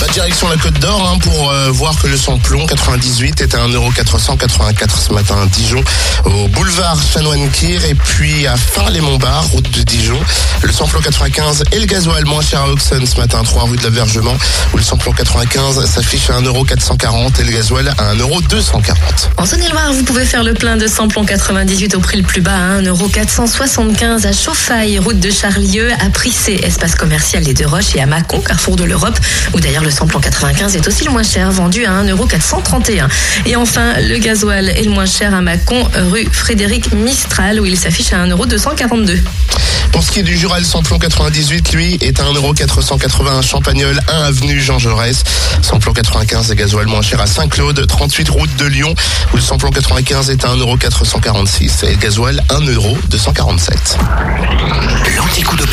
Bah, direction la Côte d'Or hein, pour euh, voir que le samplon 98 est à 1,484€ ce matin à Dijon, au boulevard Chanoine-Kir et puis à Fin-les-Montbard, route de Dijon. Le samplon 95 et le gasoil moins cher à Auxonne ce matin, 3 rue de l'Avergement, où le samplon 95 s'affiche à 1,440€ et le gasoil à 1,240€. En Saône-et-Loire, vous pouvez faire le plein de samplon 98 au prix le plus bas à 1,475€ à Chauffaille, route de Charlieu, à Prissé, espace commercial Les Deux Roches et à Mâcon, carrefour de l'Europe, où d'ailleurs le samplon 95 est aussi le moins cher, vendu à 1,431€. Et enfin, le gasoil est le moins cher à Mâcon, rue Frédéric Mistral, où il s'affiche à 1,242€. Pour ce qui est du Jura, le samplon 98, lui, est à 1,480€ à Champagnol, 1 avenue Jean Jaurès. Samplon 95 et gasoil moins cher à Saint-Claude, 38 route de Lyon, où le samplon 95 est à 1,446€ et le gasoil 1,247€. L'anticoup de